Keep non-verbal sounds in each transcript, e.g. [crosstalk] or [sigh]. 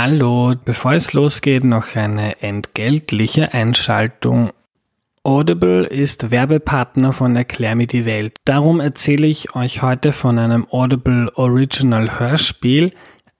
Hallo, bevor es losgeht, noch eine entgeltliche Einschaltung. Audible ist Werbepartner von Erklär mir die Welt. Darum erzähle ich euch heute von einem Audible Original Hörspiel.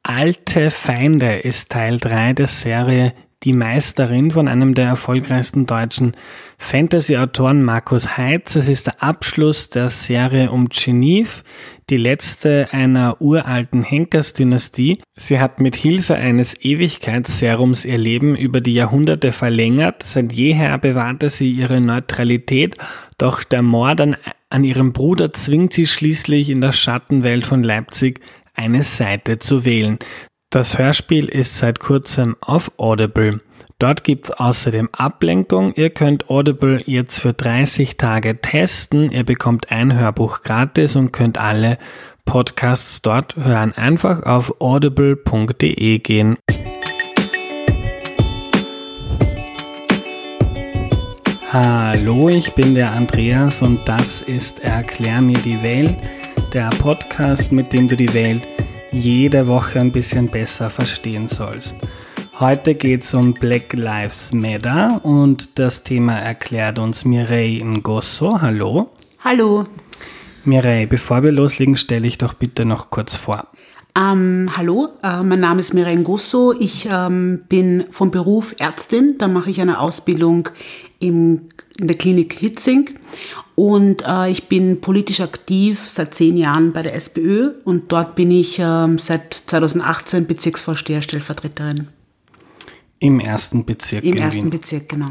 Alte Feinde ist Teil 3 der Serie die Meisterin von einem der erfolgreichsten deutschen Fantasy-Autoren Markus Heitz. Es ist der Abschluss der Serie um Genève, die letzte einer uralten Henkers-Dynastie. Sie hat mit Hilfe eines Ewigkeitsserums ihr Leben über die Jahrhunderte verlängert. Seit jeher bewahrte sie ihre Neutralität, doch der Mord an, an ihrem Bruder zwingt sie schließlich in der Schattenwelt von Leipzig eine Seite zu wählen. Das Hörspiel ist seit kurzem auf Audible. Dort gibt's außerdem Ablenkung. Ihr könnt Audible jetzt für 30 Tage testen. Ihr bekommt ein Hörbuch gratis und könnt alle Podcasts dort hören. Einfach auf audible.de gehen. Hallo, ich bin der Andreas und das ist Erklär mir die Welt, der Podcast, mit dem du die Welt jede Woche ein bisschen besser verstehen sollst. Heute geht es um Black Lives Matter und das Thema erklärt uns Mireille Ngosso. Hallo. Hallo. Mireille, bevor wir loslegen, stelle ich doch bitte noch kurz vor. Ähm, hallo, äh, mein Name ist Mireille Ngosso. Ich ähm, bin vom Beruf Ärztin. Da mache ich eine Ausbildung im, in der Klinik Hitzing und äh, ich bin politisch aktiv seit zehn Jahren bei der SPÖ und dort bin ich ähm, seit 2018 Bezirksvorsteher Stellvertreterin. Im ersten Bezirk. Im ersten Wien. Bezirk, genau.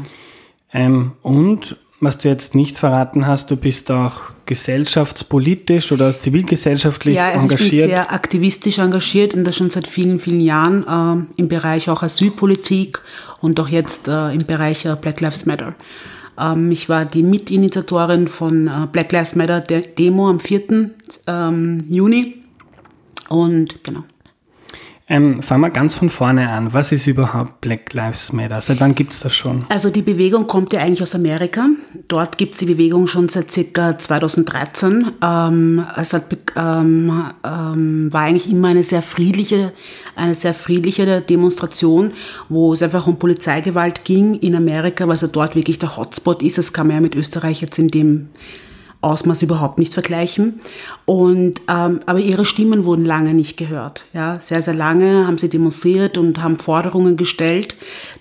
Ähm, und was du jetzt nicht verraten hast, du bist auch gesellschaftspolitisch oder zivilgesellschaftlich ja, also engagiert. Ich bin sehr aktivistisch engagiert und das schon seit vielen, vielen Jahren äh, im Bereich auch Asylpolitik und auch jetzt äh, im Bereich äh, Black Lives Matter. Ähm, ich war die Mitinitiatorin von äh, Black Lives Matter der Demo am 4. Ähm, Juni. Und genau. Ähm, fangen wir ganz von vorne an. Was ist überhaupt Black Lives Matter? Seit wann gibt es das schon? Also die Bewegung kommt ja eigentlich aus Amerika. Dort gibt es die Bewegung schon seit circa 2013. Ähm, es hat, ähm, ähm, war eigentlich immer eine sehr friedliche, eine sehr friedliche Demonstration, wo es einfach um Polizeigewalt ging in Amerika, was ja dort wirklich der Hotspot ist. Das man ja mit Österreich jetzt in dem Ausmaß überhaupt nicht vergleichen. Und, ähm, aber ihre Stimmen wurden lange nicht gehört. Ja, sehr, sehr lange haben sie demonstriert und haben Forderungen gestellt,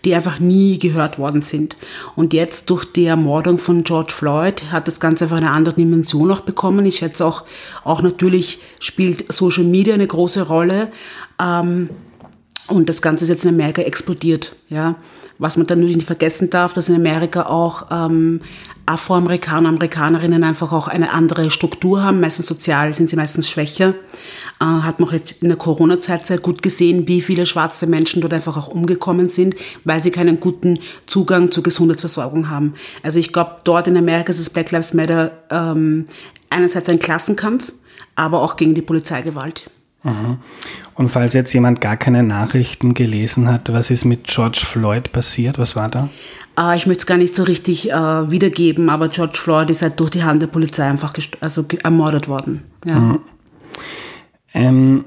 die einfach nie gehört worden sind. Und jetzt durch die Ermordung von George Floyd hat das Ganze einfach eine andere Dimension auch bekommen. Ich schätze auch, auch natürlich spielt Social Media eine große Rolle. Ähm, und das Ganze ist jetzt in Amerika explodiert. Ja. Was man dann natürlich nicht vergessen darf, dass in Amerika auch ähm, Afroamerikaner, Amerikanerinnen einfach auch eine andere Struktur haben. Meistens sozial sind sie meistens schwächer. Äh, hat man auch jetzt in der Corona-Zeit sehr gut gesehen, wie viele schwarze Menschen dort einfach auch umgekommen sind, weil sie keinen guten Zugang zur Gesundheitsversorgung haben. Also ich glaube, dort in Amerika ist das Black Lives Matter ähm, einerseits ein Klassenkampf, aber auch gegen die Polizeigewalt. Mhm. Und falls jetzt jemand gar keine Nachrichten gelesen hat, was ist mit George Floyd passiert? Was war da? Äh, ich möchte es gar nicht so richtig äh, wiedergeben, aber George Floyd ist halt durch die Hand der Polizei einfach also ermordet worden. Ja. Mhm. Ähm,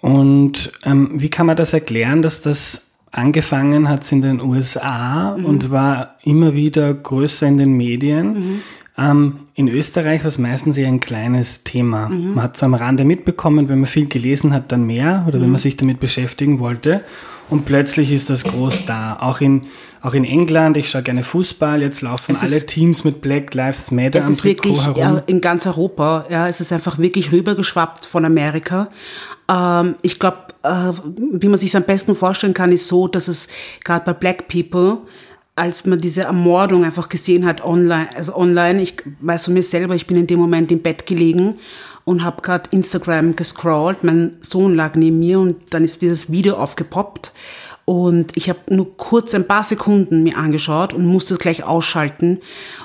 und ähm, wie kann man das erklären, dass das angefangen hat in den USA mhm. und war immer wieder größer in den Medien? Mhm. Ähm, in Österreich war es meistens eher ein kleines Thema. Mhm. Man hat es am Rande mitbekommen, wenn man viel gelesen hat, dann mehr oder mhm. wenn man sich damit beschäftigen wollte. Und plötzlich ist das groß da. Auch in, auch in England, ich schaue gerne Fußball, jetzt laufen es alle Teams mit Black Lives Matter am Trikot wirklich, herum. Ja, in ganz Europa, ja, es ist einfach wirklich rübergeschwappt von Amerika. Ähm, ich glaube, äh, wie man sich am besten vorstellen kann, ist so, dass es gerade bei Black People als man diese Ermordung einfach gesehen hat online, also online, ich weiß von mir selber, ich bin in dem Moment im Bett gelegen und habe gerade Instagram gescrollt. Mein Sohn lag neben mir und dann ist dieses Video aufgepoppt und ich habe nur kurz ein paar Sekunden mir angeschaut und musste gleich ausschalten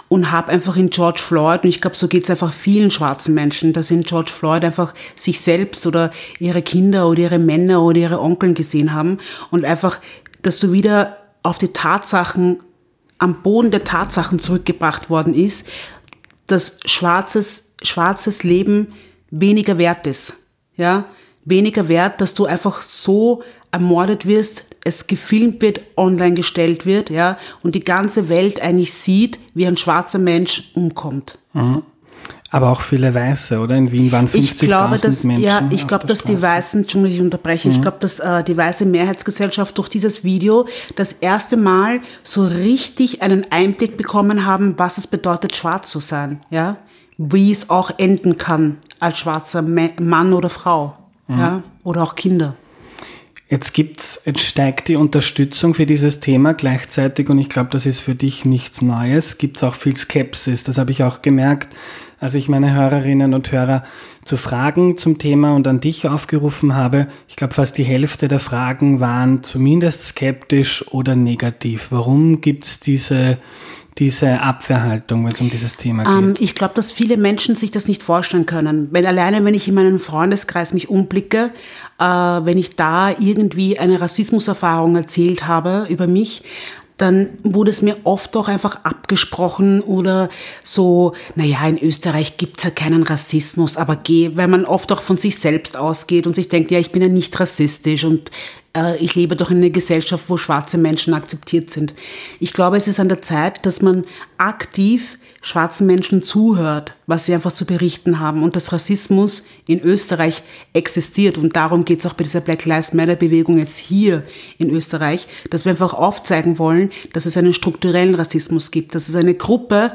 und habe einfach in George Floyd, und ich glaube, so geht es einfach vielen schwarzen Menschen, dass in George Floyd einfach sich selbst oder ihre Kinder oder ihre Männer oder ihre Onkeln gesehen haben und einfach, dass du wieder auf die Tatsachen, am Boden der Tatsachen zurückgebracht worden ist, dass schwarzes, schwarzes Leben weniger wert ist. Ja, weniger wert, dass du einfach so ermordet wirst, es gefilmt wird, online gestellt wird, ja, und die ganze Welt eigentlich sieht, wie ein schwarzer Mensch umkommt. Mhm. Aber auch viele Weiße, oder? In Wien waren 50.000 Menschen. Ja, ich glaube, dass Straße. die Weißen, Entschuldigung, ich unterbreche, mhm. ich glaube, dass äh, die weiße Mehrheitsgesellschaft durch dieses Video das erste Mal so richtig einen Einblick bekommen haben, was es bedeutet, schwarz zu sein, ja? Wie es auch enden kann als schwarzer Mann oder Frau, mhm. ja? Oder auch Kinder. Jetzt gibt's, jetzt steigt die Unterstützung für dieses Thema gleichzeitig und ich glaube, das ist für dich nichts Neues. Gibt's auch viel Skepsis. Das habe ich auch gemerkt, als ich meine Hörerinnen und Hörer zu Fragen zum Thema und an dich aufgerufen habe. Ich glaube, fast die Hälfte der Fragen waren zumindest skeptisch oder negativ. Warum gibt's diese diese Abwehrhaltung, wenn es um dieses Thema geht? Ähm, ich glaube, dass viele Menschen sich das nicht vorstellen können. Wenn alleine, wenn ich in meinen Freundeskreis mich umblicke, äh, wenn ich da irgendwie eine Rassismuserfahrung erzählt habe über mich, dann wurde es mir oft auch einfach abgesprochen oder so, naja, in Österreich gibt's ja keinen Rassismus, aber geh, weil man oft auch von sich selbst ausgeht und sich denkt, ja, ich bin ja nicht rassistisch und ich lebe doch in einer Gesellschaft, wo schwarze Menschen akzeptiert sind. Ich glaube, es ist an der Zeit, dass man aktiv schwarzen Menschen zuhört, was sie einfach zu berichten haben und dass Rassismus in Österreich existiert. Und darum geht es auch bei dieser Black Lives Matter Bewegung jetzt hier in Österreich, dass wir einfach aufzeigen wollen, dass es einen strukturellen Rassismus gibt, dass es eine Gruppe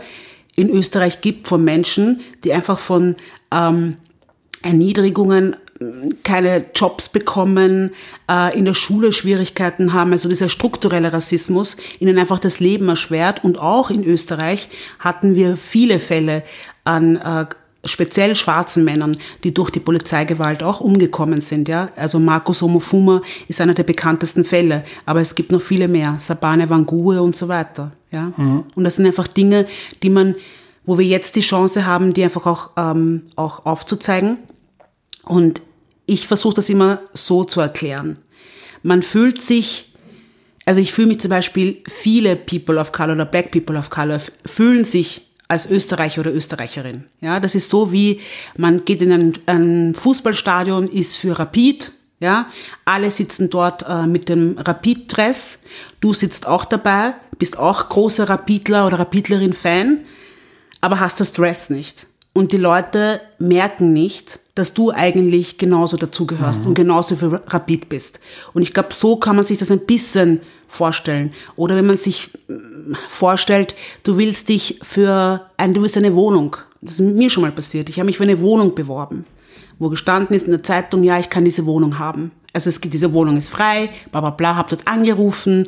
in Österreich gibt von Menschen, die einfach von ähm, Erniedrigungen keine Jobs bekommen, äh, in der Schule Schwierigkeiten haben. Also dieser strukturelle Rassismus ihnen einfach das Leben erschwert. Und auch in Österreich hatten wir viele Fälle an äh, speziell schwarzen Männern, die durch die Polizeigewalt auch umgekommen sind. Ja? Also Markus Omofuma ist einer der bekanntesten Fälle, aber es gibt noch viele mehr, Sabane Wangue und so weiter. Ja? Mhm. Und das sind einfach Dinge, die man, wo wir jetzt die Chance haben, die einfach auch, ähm, auch aufzuzeigen. Und ich versuche das immer so zu erklären. Man fühlt sich, also ich fühle mich zum Beispiel, viele People of Color oder Black People of Color fühlen sich als Österreicher oder Österreicherin. Ja, das ist so wie, man geht in ein, ein Fußballstadion, ist für Rapid, ja, alle sitzen dort äh, mit dem Rapid-Dress, du sitzt auch dabei, bist auch großer Rapidler oder Rapidlerin-Fan, aber hast das Dress nicht. Und die Leute merken nicht, dass du eigentlich genauso dazugehörst mhm. und genauso für Rapid bist. Und ich glaube, so kann man sich das ein bisschen vorstellen. Oder wenn man sich mm, vorstellt, du willst dich für ein, du willst eine Wohnung. Das ist mir schon mal passiert. Ich habe mich für eine Wohnung beworben, wo gestanden ist in der Zeitung, ja, ich kann diese Wohnung haben. Also es gibt, diese Wohnung ist frei, bla bla bla, habe dort angerufen,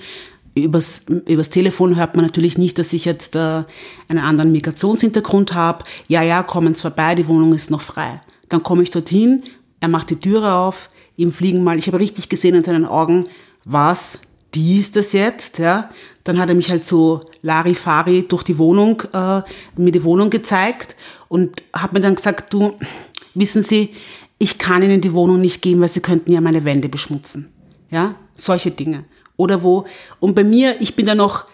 übers, übers Telefon hört man natürlich nicht, dass ich jetzt äh, einen anderen Migrationshintergrund habe. Ja, ja, kommen Sie vorbei, die Wohnung ist noch frei. Dann komme ich dorthin, er macht die Türe auf, ihm fliegen mal, ich habe richtig gesehen in seinen Augen, was, die ist das jetzt, ja. Dann hat er mich halt so Larifari durch die Wohnung, äh, mir die Wohnung gezeigt und hat mir dann gesagt, du, wissen Sie, ich kann Ihnen die Wohnung nicht geben, weil Sie könnten ja meine Wände beschmutzen. Ja, solche Dinge. Oder wo, und bei mir, ich bin da noch,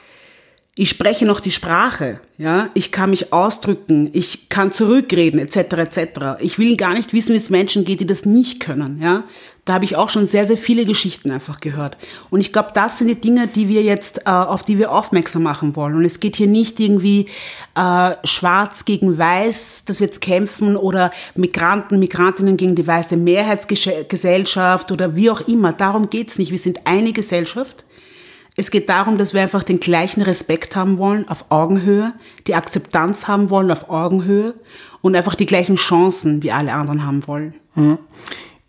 ich spreche noch die Sprache, ja, ich kann mich ausdrücken, ich kann zurückreden, etc., etc. Ich will gar nicht wissen, wie es Menschen geht, die das nicht können, ja. Da habe ich auch schon sehr, sehr viele Geschichten einfach gehört. Und ich glaube, das sind die Dinge, die wir jetzt, äh, auf die wir aufmerksam machen wollen. Und es geht hier nicht irgendwie äh, schwarz gegen weiß, dass wir jetzt kämpfen oder Migranten, Migrantinnen gegen die weiße Mehrheitsgesellschaft oder wie auch immer. Darum geht's nicht. Wir sind eine Gesellschaft es geht darum, dass wir einfach den gleichen Respekt haben wollen auf Augenhöhe, die Akzeptanz haben wollen auf Augenhöhe und einfach die gleichen Chancen wie alle anderen haben wollen. Mhm.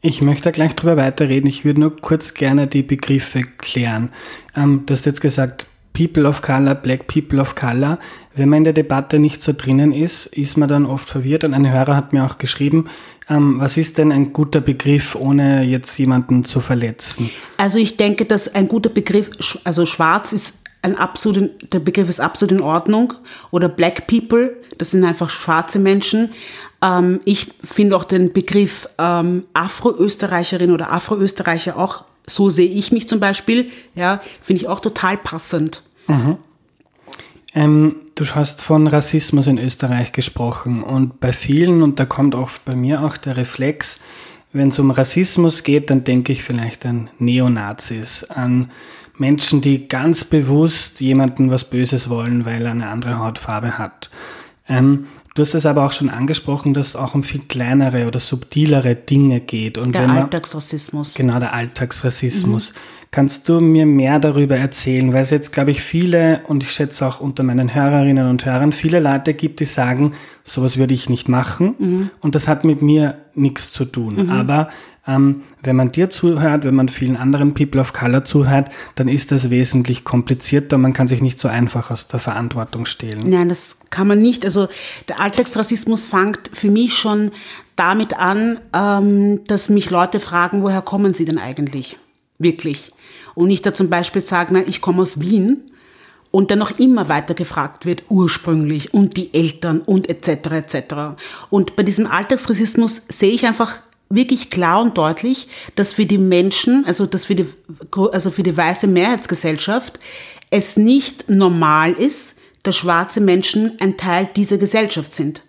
Ich möchte gleich drüber weiterreden. Ich würde nur kurz gerne die Begriffe klären. Ähm, du hast jetzt gesagt, People of Color, Black People of Color. Wenn man in der Debatte nicht so drinnen ist, ist man dann oft verwirrt. Und ein Hörer hat mir auch geschrieben, ähm, was ist denn ein guter Begriff, ohne jetzt jemanden zu verletzen? Also ich denke, dass ein guter Begriff, also schwarz ist ein absolut, der Begriff ist absolut in Ordnung. Oder Black People, das sind einfach schwarze Menschen. Ähm, ich finde auch den Begriff ähm, Afro-Österreicherin oder Afro-Österreicher auch, so sehe ich mich zum Beispiel, ja, finde ich auch total passend. Mhm. Ähm, du hast von Rassismus in Österreich gesprochen und bei vielen, und da kommt auch bei mir auch der Reflex, wenn es um Rassismus geht, dann denke ich vielleicht an Neonazis, an Menschen, die ganz bewusst jemanden was Böses wollen, weil er eine andere Hautfarbe hat. Ähm, du hast es aber auch schon angesprochen, dass es auch um viel kleinere oder subtilere Dinge geht. Und der Alltagsrassismus. Genau, der Alltagsrassismus. Mhm. Kannst du mir mehr darüber erzählen? Weil es jetzt, glaube ich, viele, und ich schätze auch unter meinen Hörerinnen und Hörern, viele Leute gibt, die sagen, sowas würde ich nicht machen mhm. und das hat mit mir nichts zu tun. Mhm. Aber ähm, wenn man dir zuhört, wenn man vielen anderen People of Color zuhört, dann ist das wesentlich komplizierter. Man kann sich nicht so einfach aus der Verantwortung stehlen. Nein, das kann man nicht. Also der Alltagsrassismus fängt für mich schon damit an, ähm, dass mich Leute fragen, woher kommen sie denn eigentlich? Wirklich. Und nicht da zum Beispiel sagen, na, ich komme aus Wien und dann noch immer weiter gefragt wird, ursprünglich und die Eltern und etc. etc. Und bei diesem Alltagsrassismus sehe ich einfach wirklich klar und deutlich, dass für die Menschen, also dass für die, also für die weiße Mehrheitsgesellschaft es nicht normal ist, dass schwarze Menschen ein Teil dieser Gesellschaft sind.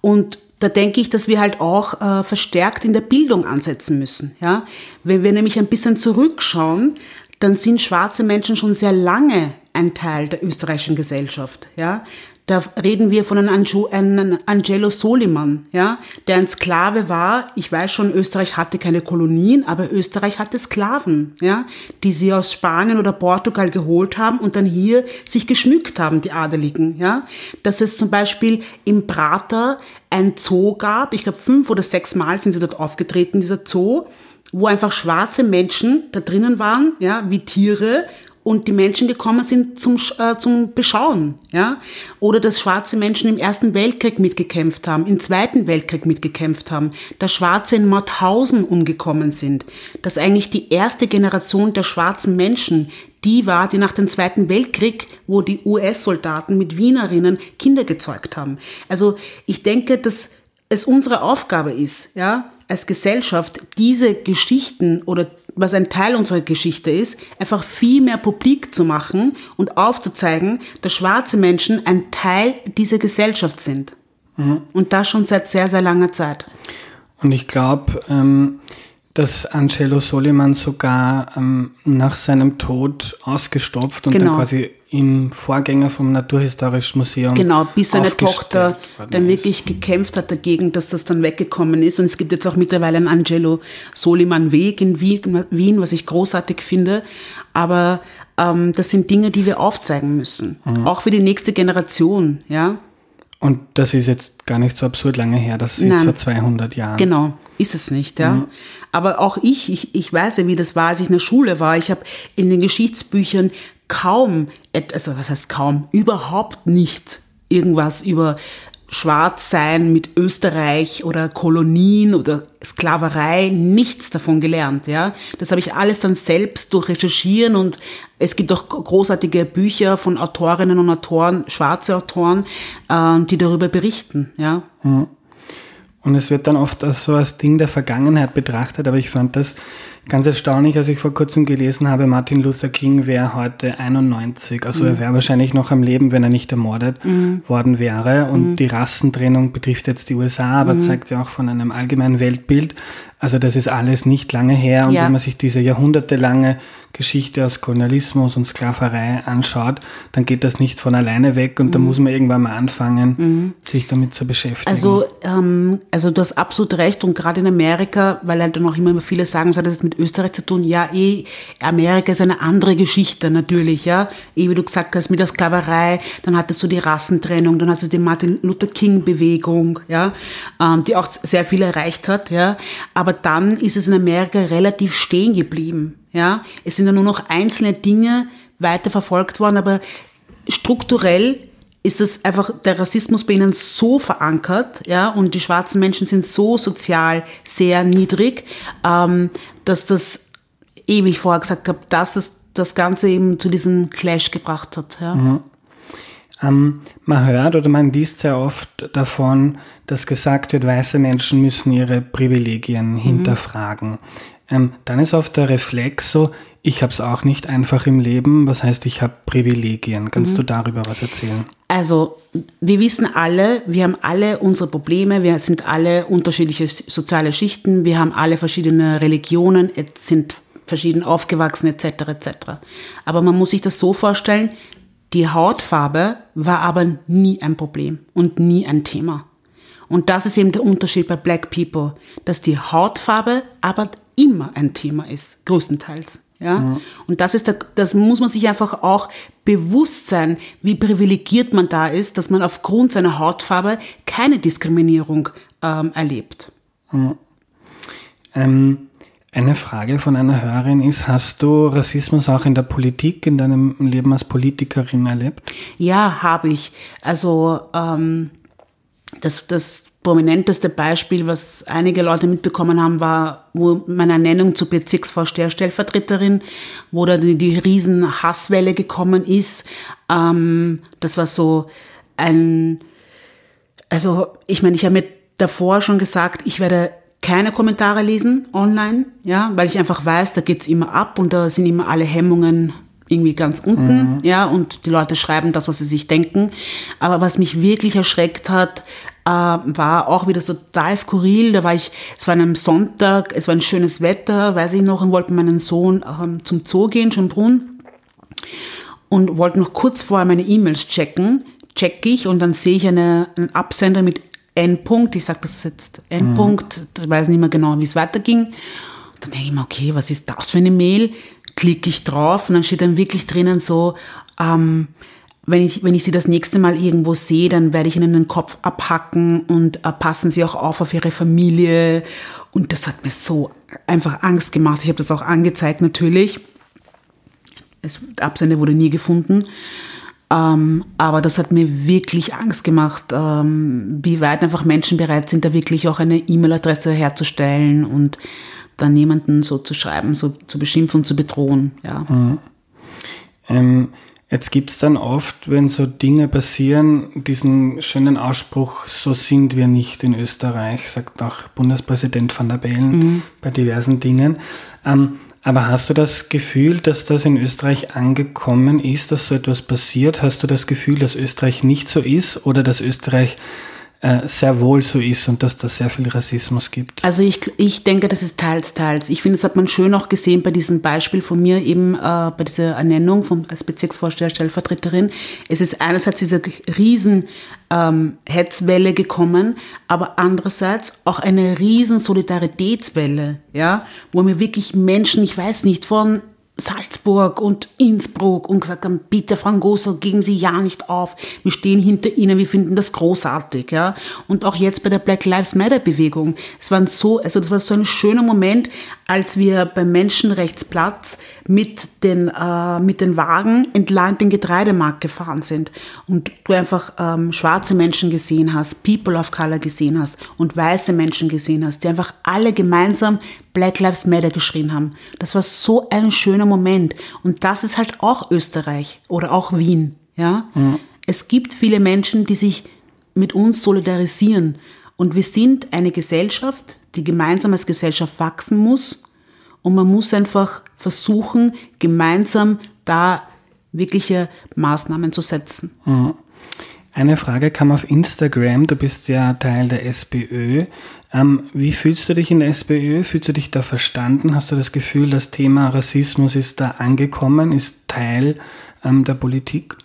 Und da denke ich, dass wir halt auch äh, verstärkt in der Bildung ansetzen müssen. Ja? Wenn wir nämlich ein bisschen zurückschauen, dann sind schwarze Menschen schon sehr lange ein Teil der österreichischen Gesellschaft. Ja? Da reden wir von einem Angelo Soliman, ja, der ein Sklave war. Ich weiß schon, Österreich hatte keine Kolonien, aber Österreich hatte Sklaven, ja, die sie aus Spanien oder Portugal geholt haben und dann hier sich geschmückt haben, die Adeligen, ja. Dass es zum Beispiel im Prater ein Zoo gab, ich glaube fünf oder sechs Mal sind sie dort aufgetreten, dieser Zoo, wo einfach schwarze Menschen da drinnen waren, ja, wie Tiere und die Menschen gekommen sind zum, äh, zum Beschauen. Ja? Oder dass schwarze Menschen im Ersten Weltkrieg mitgekämpft haben, im Zweiten Weltkrieg mitgekämpft haben, dass Schwarze in Mauthausen umgekommen sind, dass eigentlich die erste Generation der schwarzen Menschen die war, die nach dem Zweiten Weltkrieg, wo die US-Soldaten mit Wienerinnen Kinder gezeugt haben. Also ich denke, dass es unsere Aufgabe ist, ja, als Gesellschaft diese Geschichten oder was ein Teil unserer Geschichte ist, einfach viel mehr publik zu machen und aufzuzeigen, dass schwarze Menschen ein Teil dieser Gesellschaft sind. Mhm. Und das schon seit sehr, sehr langer Zeit. Und ich glaube, ähm, dass Angelo Soliman sogar ähm, nach seinem Tod ausgestopft und genau. dann quasi im Vorgänger vom Naturhistorischen Museum. Genau, bis seine Tochter dann wirklich gekämpft hat dagegen, dass das dann weggekommen ist. Und es gibt jetzt auch mittlerweile einen Angelo Soliman Weg in Wien, was ich großartig finde. Aber ähm, das sind Dinge, die wir aufzeigen müssen. Mhm. Auch für die nächste Generation, ja. Und das ist jetzt gar nicht so absurd lange her, das ist Nein. vor 200 Jahren. Genau, ist es nicht, ja. Mhm. Aber auch ich, ich, ich weiß ja, wie das war, als ich in der Schule war. Ich habe in den Geschichtsbüchern kaum, also was heißt kaum, überhaupt nicht irgendwas über Schwarzsein mit Österreich oder Kolonien oder Sklaverei, nichts davon gelernt. Ja, das habe ich alles dann selbst durch Recherchieren und es gibt auch großartige Bücher von Autorinnen und Autoren, schwarze Autoren, äh, die darüber berichten. Ja. Mhm. Und es wird dann oft als so als Ding der Vergangenheit betrachtet, aber ich fand das ganz erstaunlich, als ich vor kurzem gelesen habe, Martin Luther King wäre heute 91. Also mhm. er wäre wahrscheinlich noch am Leben, wenn er nicht ermordet mhm. worden wäre. Und mhm. die Rassentrennung betrifft jetzt die USA, aber mhm. zeigt ja auch von einem allgemeinen Weltbild. Also das ist alles nicht lange her. Und ja. wenn man sich diese jahrhundertelange Geschichte aus Kolonialismus und Sklaverei anschaut, dann geht das nicht von alleine weg und mhm. da muss man irgendwann mal anfangen, mhm. sich damit zu beschäftigen. Also, ähm, also du hast absolut recht und gerade in Amerika, weil halt noch immer viele sagen, es hat das mit Österreich zu tun, ja, eh, Amerika ist eine andere Geschichte natürlich, ja, eh, wie du gesagt hast, mit der Sklaverei, dann hattest du die Rassentrennung, dann hattest du die Martin Luther King Bewegung, ja, ähm, die auch sehr viel erreicht hat, ja, aber dann ist es in Amerika relativ stehen geblieben. Ja, es sind ja nur noch einzelne Dinge weiter verfolgt worden, aber strukturell ist das einfach der Rassismus bei ihnen so verankert, ja, und die schwarzen Menschen sind so sozial sehr niedrig, ähm, dass das, ewig vorher gesagt habe, dass es das Ganze eben zu diesem Clash gebracht hat. Ja. Mhm. Ähm, man hört oder man liest sehr oft davon, dass gesagt wird, weiße Menschen müssen ihre Privilegien mhm. hinterfragen. Ähm, dann ist oft der Reflex so, ich habe es auch nicht einfach im Leben, was heißt, ich habe Privilegien. Kannst mhm. du darüber was erzählen? Also, wir wissen alle, wir haben alle unsere Probleme, wir sind alle unterschiedliche soziale Schichten, wir haben alle verschiedene Religionen, sind verschieden aufgewachsen etc. etc. Aber man muss sich das so vorstellen, die Hautfarbe war aber nie ein Problem und nie ein Thema. Und das ist eben der Unterschied bei Black People, dass die Hautfarbe aber immer ein Thema ist, größtenteils. Ja? Mhm. Und das ist der, das muss man sich einfach auch bewusst sein, wie privilegiert man da ist, dass man aufgrund seiner Hautfarbe keine Diskriminierung ähm, erlebt. Mhm. Ähm, eine Frage von einer Hörerin ist, hast du Rassismus auch in der Politik, in deinem Leben als Politikerin erlebt? Ja, habe ich. Also ähm, das, das prominenteste Beispiel, was einige Leute mitbekommen haben, war wo meine Ernennung zur Bezirksvorsteherstellvertreterin, wo da die, die riesen Hasswelle gekommen ist. Ähm, das war so ein, also ich meine, ich habe mir davor schon gesagt, ich werde keine Kommentare lesen online, ja, weil ich einfach weiß, da geht's immer ab und da sind immer alle Hemmungen irgendwie ganz unten, mhm. ja, und die Leute schreiben das, was sie sich denken. Aber was mich wirklich erschreckt hat, äh, war auch wieder total skurril. Da war ich, es war an einem Sonntag, es war ein schönes Wetter, weiß ich noch, und wollte mit meinem Sohn ähm, zum Zoo gehen, Schönbrunn, und wollte noch kurz vorher meine E-Mails checken, check ich und dann sehe ich eine, einen Absender mit N-Punkt, ich sage das jetzt N-Punkt, mhm. ich weiß nicht mehr genau, wie es weiterging. Und dann denke ich mir, okay, was ist das für eine Mail? Klicke ich drauf und dann steht dann wirklich drinnen so, ähm, wenn ich, wenn ich sie das nächste Mal irgendwo sehe, dann werde ich ihnen den Kopf abhacken und äh, passen sie auch auf auf ihre Familie. Und das hat mir so einfach Angst gemacht. Ich habe das auch angezeigt natürlich. Es, der Absender wurde nie gefunden. Ähm, aber das hat mir wirklich Angst gemacht, ähm, wie weit einfach Menschen bereit sind, da wirklich auch eine E-Mail-Adresse herzustellen und dann jemanden so zu schreiben, so zu beschimpfen und zu bedrohen. Ja. Mhm. Ähm, jetzt gibt es dann oft, wenn so Dinge passieren, diesen schönen Ausspruch, so sind wir nicht in Österreich, sagt auch Bundespräsident van der Bellen mhm. bei diversen Dingen. Ähm, aber hast du das Gefühl, dass das in Österreich angekommen ist, dass so etwas passiert? Hast du das Gefühl, dass Österreich nicht so ist oder dass Österreich äh, sehr wohl so ist und dass da sehr viel Rassismus gibt? Also ich, ich denke, das ist teils, teils. Ich finde, das hat man schön auch gesehen bei diesem Beispiel von mir eben, äh, bei dieser Ernennung vom, als Bezirksvorsteher, Stellvertreterin. Es ist einerseits diese riesen ähm, Hetzwelle gekommen, aber andererseits auch eine riesen Solidaritätswelle, ja, wo mir wirklich Menschen, ich weiß nicht, von Salzburg und Innsbruck und gesagt haben, bitte Frau Gosel, geben Sie ja nicht auf. Wir stehen hinter Ihnen, wir finden das großartig, ja. Und auch jetzt bei der Black Lives Matter Bewegung. Es war so, also das war so ein schöner Moment, als wir beim Menschenrechtsplatz mit den, äh, mit den Wagen entlang den Getreidemarkt gefahren sind und du einfach ähm, schwarze Menschen gesehen hast, People of Color gesehen hast und weiße Menschen gesehen hast, die einfach alle gemeinsam Black Lives Matter geschrien haben. Das war so ein schöner Moment und das ist halt auch Österreich oder auch Wien, ja. Mhm. Es gibt viele Menschen, die sich mit uns solidarisieren und wir sind eine Gesellschaft, die gemeinsam als Gesellschaft wachsen muss und man muss einfach versuchen, gemeinsam da wirkliche Maßnahmen zu setzen. Mhm. Eine Frage kam auf Instagram. Du bist ja Teil der SPÖ. Ähm, wie fühlst du dich in der SPÖ? Fühlst du dich da verstanden? Hast du das Gefühl, das Thema Rassismus ist da angekommen, ist Teil ähm, der Politik?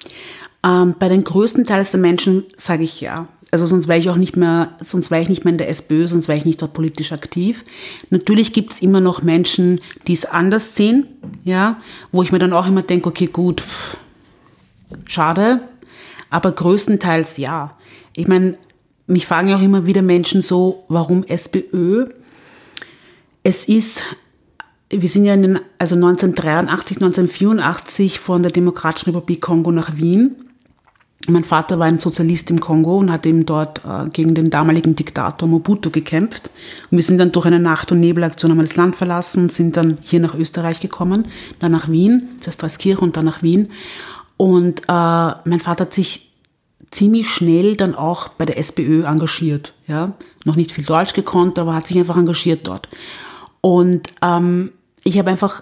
Ähm, bei den größten Teils der Menschen sage ich ja. Also sonst wäre ich auch nicht mehr, sonst wäre ich nicht mehr in der SPÖ, sonst wäre ich nicht dort politisch aktiv. Natürlich gibt es immer noch Menschen, die es anders sehen, ja, wo ich mir dann auch immer denke, okay, gut, pff, schade, aber größtenteils ja. Ich meine, mich fragen ja auch immer wieder Menschen so, warum SPÖ? Es ist, wir sind ja in den, also 1983, 1984 von der Demokratischen Republik Kongo nach Wien mein Vater war ein Sozialist im Kongo und hat eben dort äh, gegen den damaligen Diktator Mobutu gekämpft. Und wir sind dann durch eine Nacht- und Nebelaktion haben das Land verlassen und sind dann hier nach Österreich gekommen, dann nach Wien, zuerst Dreiskirchen und dann nach Wien. Und äh, mein Vater hat sich ziemlich schnell dann auch bei der SPÖ engagiert. Ja? Noch nicht viel Deutsch gekonnt, aber hat sich einfach engagiert dort. Und ähm, ich habe einfach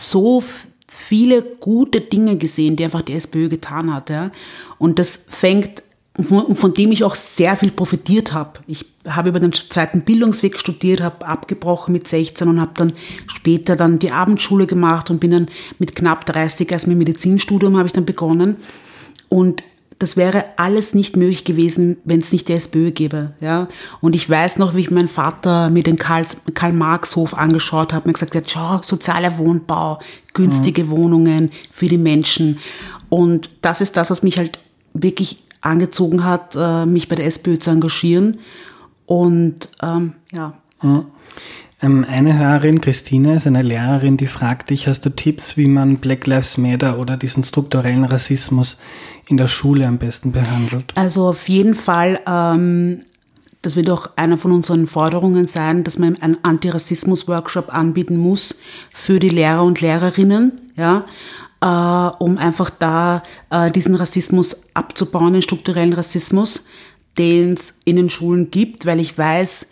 so viele gute Dinge gesehen, die einfach die SPÖ getan hat. Ja? Und das fängt von, von dem ich auch sehr viel profitiert habe. Ich habe über den zweiten Bildungsweg studiert, habe abgebrochen mit 16 und habe dann später dann die Abendschule gemacht und bin dann mit knapp 30 erst mit Medizinstudium habe ich dann begonnen. Und das wäre alles nicht möglich gewesen, wenn es nicht die SPÖ gäbe. Ja? Und ich weiß noch, wie ich meinen Vater mit dem Karl-Marx-Hof angeschaut habe und gesagt hat, schau, sozialer Wohnbau, günstige mhm. Wohnungen für die Menschen. Und das ist das, was mich halt wirklich angezogen hat, äh, mich bei der SPÖ zu engagieren. Und ähm, ja. Mhm. Ähm, eine Hörerin, Christine, ist eine Lehrerin, die fragt dich, hast du Tipps, wie man Black Lives Matter oder diesen strukturellen Rassismus in der Schule am besten behandelt? Also auf jeden Fall, ähm, das wird auch einer von unseren Forderungen sein, dass man einen Antirassismus-Workshop anbieten muss für die Lehrer und Lehrerinnen, ja, äh, um einfach da äh, diesen Rassismus abzubauen, den strukturellen Rassismus, den es in den Schulen gibt, weil ich weiß,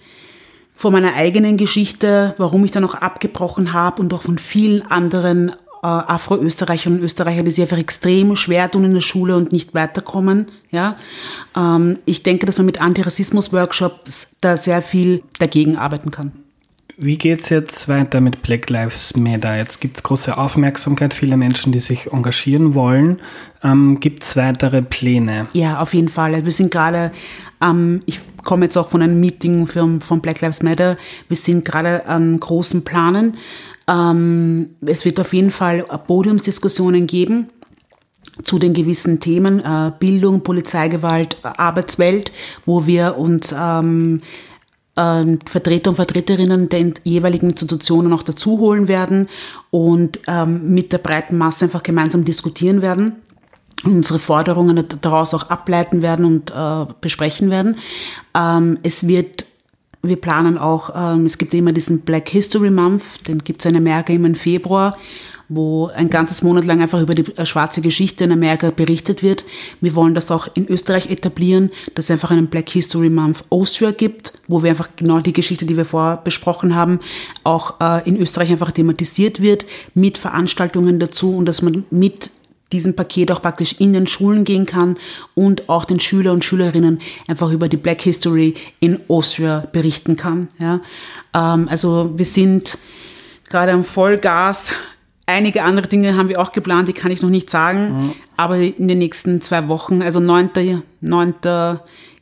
von meiner eigenen Geschichte, warum ich dann auch abgebrochen habe und auch von vielen anderen äh, Afro-Österreichern und Österreicher, die sich einfach extrem schwer tun in der Schule und nicht weiterkommen. Ja? Ähm, ich denke, dass man mit Antirassismus-Workshops da sehr viel dagegen arbeiten kann. Wie geht es jetzt weiter mit Black Lives Matter? Jetzt gibt es große Aufmerksamkeit, viele Menschen, die sich engagieren wollen. Ähm, gibt es weitere Pläne? Ja, auf jeden Fall. Wir sind gerade, ähm, ich komme jetzt auch von einem Meeting für, von Black Lives Matter. Wir sind gerade an großen Planen. Ähm, es wird auf jeden Fall Podiumsdiskussionen geben zu den gewissen Themen, äh, Bildung, Polizeigewalt, Arbeitswelt, wo wir uns ähm, äh, Vertreter und Vertreterinnen der jeweiligen Institutionen auch dazu holen werden und ähm, mit der breiten Masse einfach gemeinsam diskutieren werden unsere Forderungen daraus auch ableiten werden und äh, besprechen werden. Ähm, es wird, wir planen auch, ähm, es gibt immer diesen Black History Month, den gibt es in Amerika immer im Februar wo ein ganzes Monat lang einfach über die äh, schwarze Geschichte in Amerika berichtet wird. Wir wollen das auch in Österreich etablieren, dass es einfach einen Black History Month Austria gibt, wo wir einfach genau die Geschichte, die wir vorher besprochen haben, auch äh, in Österreich einfach thematisiert wird, mit Veranstaltungen dazu und dass man mit diesem Paket auch praktisch in den Schulen gehen kann und auch den Schüler und Schülerinnen einfach über die Black History in Austria berichten kann. Ja. Ähm, also wir sind gerade am Vollgas Einige andere Dinge haben wir auch geplant, die kann ich noch nicht sagen. Mhm. Aber in den nächsten zwei Wochen, also 9. 9.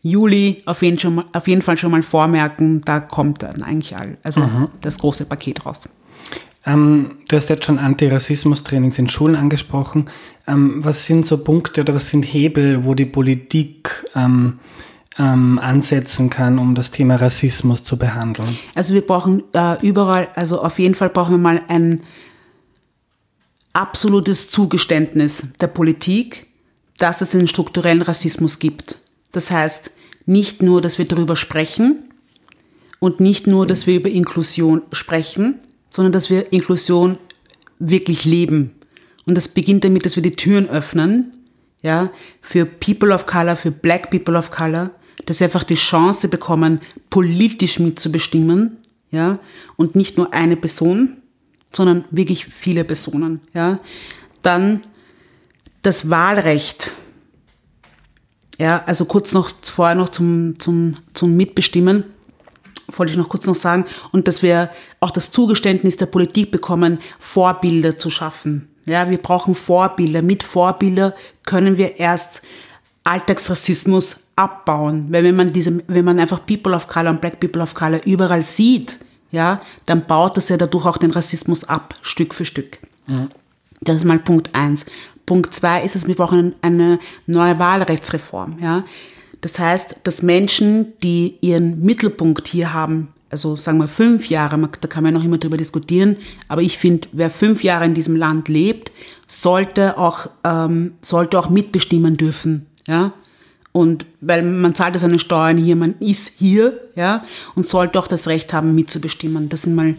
Juli, auf jeden, schon mal, auf jeden Fall schon mal vormerken, da kommt dann eigentlich all, also mhm. das große Paket raus. Ähm, du hast jetzt schon Antirassismus-Trainings in Schulen angesprochen. Ähm, was sind so Punkte oder was sind Hebel, wo die Politik ähm, ähm ansetzen kann, um das Thema Rassismus zu behandeln? Also wir brauchen äh, überall, also auf jeden Fall brauchen wir mal ein absolutes Zugeständnis der Politik, dass es einen strukturellen Rassismus gibt. Das heißt, nicht nur, dass wir darüber sprechen und nicht nur, dass wir über Inklusion sprechen, sondern dass wir Inklusion wirklich leben. Und das beginnt damit, dass wir die Türen öffnen, ja, für People of Color, für Black People of Color, dass sie einfach die Chance bekommen, politisch mitzubestimmen, ja, und nicht nur eine Person, sondern wirklich viele Personen. Ja. Dann das Wahlrecht. Ja, also kurz noch vorher noch zum, zum, zum Mitbestimmen wollte ich noch kurz noch sagen, und dass wir auch das Zugeständnis der Politik bekommen, Vorbilder zu schaffen. Ja, wir brauchen Vorbilder. Mit Vorbilder können wir erst Alltagsrassismus abbauen. Weil wenn man diese, wenn man einfach People of Color und Black People of Color überall sieht, ja, dann baut das ja dadurch auch den Rassismus ab, Stück für Stück. Mhm. Das ist mal Punkt eins. Punkt zwei ist es, wir brauchen eine neue Wahlrechtsreform. Ja. Das heißt, dass Menschen, die ihren Mittelpunkt hier haben, also sagen wir fünf Jahre, da kann man noch immer drüber diskutieren, aber ich finde, wer fünf Jahre in diesem Land lebt, sollte auch, ähm, sollte auch mitbestimmen dürfen. Ja? Und weil man zahlt seine Steuern hier, man ist hier, ja, und sollte auch das Recht haben, mitzubestimmen. Das sind mal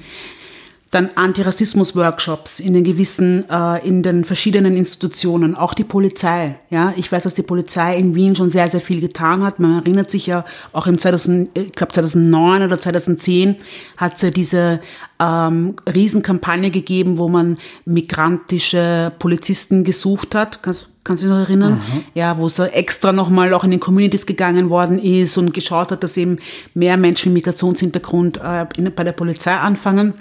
dann Antirassismus-Workshops in den gewissen, äh, in den verschiedenen Institutionen, auch die Polizei. Ja, ich weiß, dass die Polizei in Wien schon sehr, sehr viel getan hat. Man erinnert sich ja auch im 2000, ich glaube 2009 oder 2010 hat es ja diese ähm, Riesenkampagne gegeben, wo man migrantische Polizisten gesucht hat. Kannst, kannst du dich noch erinnern? Mhm. Ja, wo es da extra nochmal auch in den Communities gegangen worden ist und geschaut hat, dass eben mehr Menschen mit Migrationshintergrund äh, in, bei der Polizei anfangen.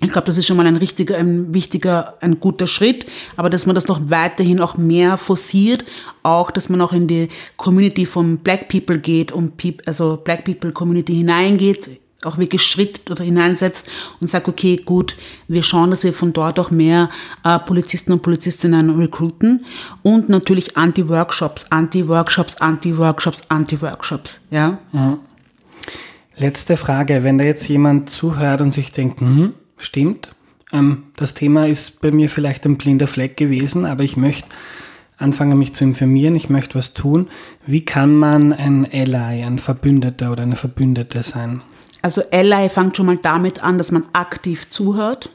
Ich glaube, das ist schon mal ein richtiger, ein wichtiger, ein guter Schritt, aber dass man das noch weiterhin auch mehr forciert, auch, dass man auch in die Community von Black People geht und also Black People Community hineingeht, auch wirklich Schritt oder hineinsetzt und sagt, okay, gut, wir schauen, dass wir von dort auch mehr äh, Polizisten und Polizistinnen recruiten und natürlich Anti-Workshops, Anti-Workshops, Anti-Workshops, Anti-Workshops, ja. Mhm. Letzte Frage, wenn da jetzt jemand zuhört und sich denkt, hm, stimmt. Ähm, das Thema ist bei mir vielleicht ein blinder Fleck gewesen, aber ich möchte anfangen, mich zu informieren, ich möchte was tun. Wie kann man ein Ally, ein Verbündeter oder eine Verbündete sein? Also Ally fängt schon mal damit an, dass man aktiv zuhört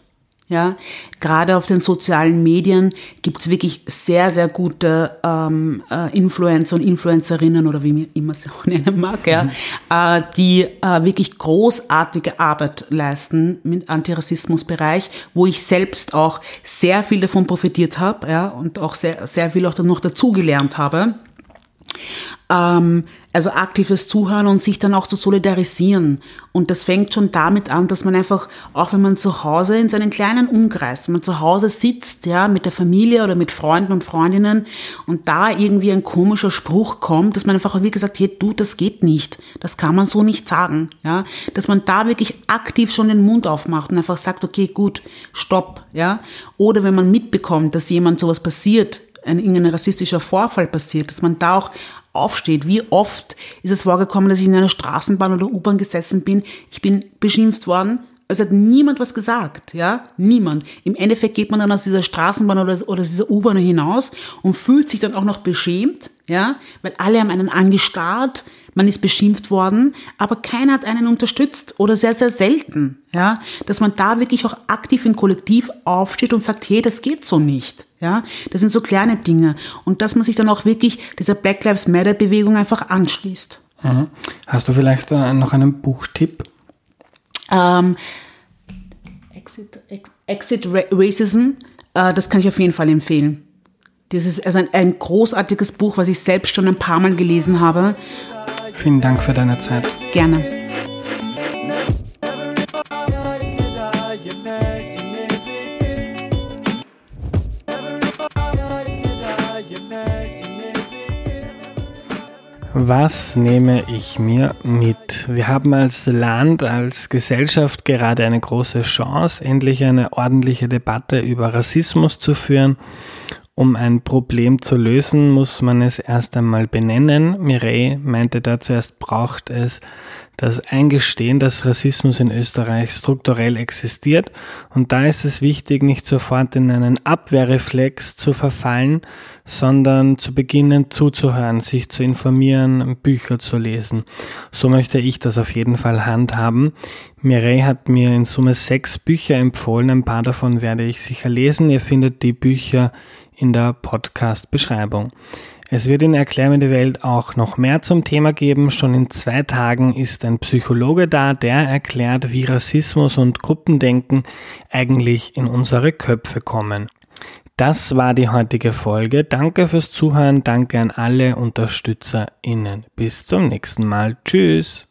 ja, gerade auf den sozialen Medien gibt es wirklich sehr, sehr gute ähm, äh, Influencer und Influencerinnen oder wie man immer sie [laughs] auch nennen mag, ja, mhm. äh, die äh, wirklich großartige Arbeit leisten im Antirassismusbereich, wo ich selbst auch sehr viel davon profitiert habe ja, und auch sehr, sehr viel auch noch dazugelernt habe. Ähm, also aktives Zuhören und sich dann auch zu solidarisieren. Und das fängt schon damit an, dass man einfach, auch wenn man zu Hause in seinen kleinen Umkreis, wenn man zu Hause sitzt, ja, mit der Familie oder mit Freunden und Freundinnen und da irgendwie ein komischer Spruch kommt, dass man einfach wie gesagt, hey, du, das geht nicht. Das kann man so nicht sagen, ja. Dass man da wirklich aktiv schon den Mund aufmacht und einfach sagt, okay, gut, stopp, ja. Oder wenn man mitbekommt, dass jemand sowas passiert, ein irgendein rassistischer Vorfall passiert, dass man da auch aufsteht. Wie oft ist es vorgekommen, dass ich in einer Straßenbahn oder U-Bahn gesessen bin, ich bin beschimpft worden, es hat niemand was gesagt, ja, niemand. Im Endeffekt geht man dann aus dieser Straßenbahn oder, oder dieser U-Bahn hinaus und fühlt sich dann auch noch beschämt, ja, weil alle haben einen angestarrt, man ist beschimpft worden, aber keiner hat einen unterstützt oder sehr, sehr selten, ja, dass man da wirklich auch aktiv im Kollektiv aufsteht und sagt, hey, das geht so nicht, ja, das sind so kleine Dinge und dass man sich dann auch wirklich dieser Black Lives Matter Bewegung einfach anschließt. Mhm. Hast du vielleicht äh, noch einen Buchtipp? Ähm, Exit, Exit Racism, äh, das kann ich auf jeden Fall empfehlen. Das ist also ein, ein großartiges Buch, was ich selbst schon ein paar Mal gelesen habe. Vielen Dank für deine Zeit. Gerne. Was nehme ich mir mit? Wir haben als Land, als Gesellschaft gerade eine große Chance, endlich eine ordentliche Debatte über Rassismus zu führen um ein Problem zu lösen, muss man es erst einmal benennen. Mireille meinte da zuerst braucht es das Eingestehen, dass Rassismus in Österreich strukturell existiert. Und da ist es wichtig, nicht sofort in einen Abwehrreflex zu verfallen, sondern zu beginnen zuzuhören, sich zu informieren, Bücher zu lesen. So möchte ich das auf jeden Fall handhaben. Mireille hat mir in Summe sechs Bücher empfohlen. Ein paar davon werde ich sicher lesen. Ihr findet die Bücher in der Podcast-Beschreibung. Es wird in Erklär mir die Welt auch noch mehr zum Thema geben. Schon in zwei Tagen ist ein Psychologe da, der erklärt, wie Rassismus und Gruppendenken eigentlich in unsere Köpfe kommen. Das war die heutige Folge. Danke fürs Zuhören. Danke an alle UnterstützerInnen. Bis zum nächsten Mal. Tschüss.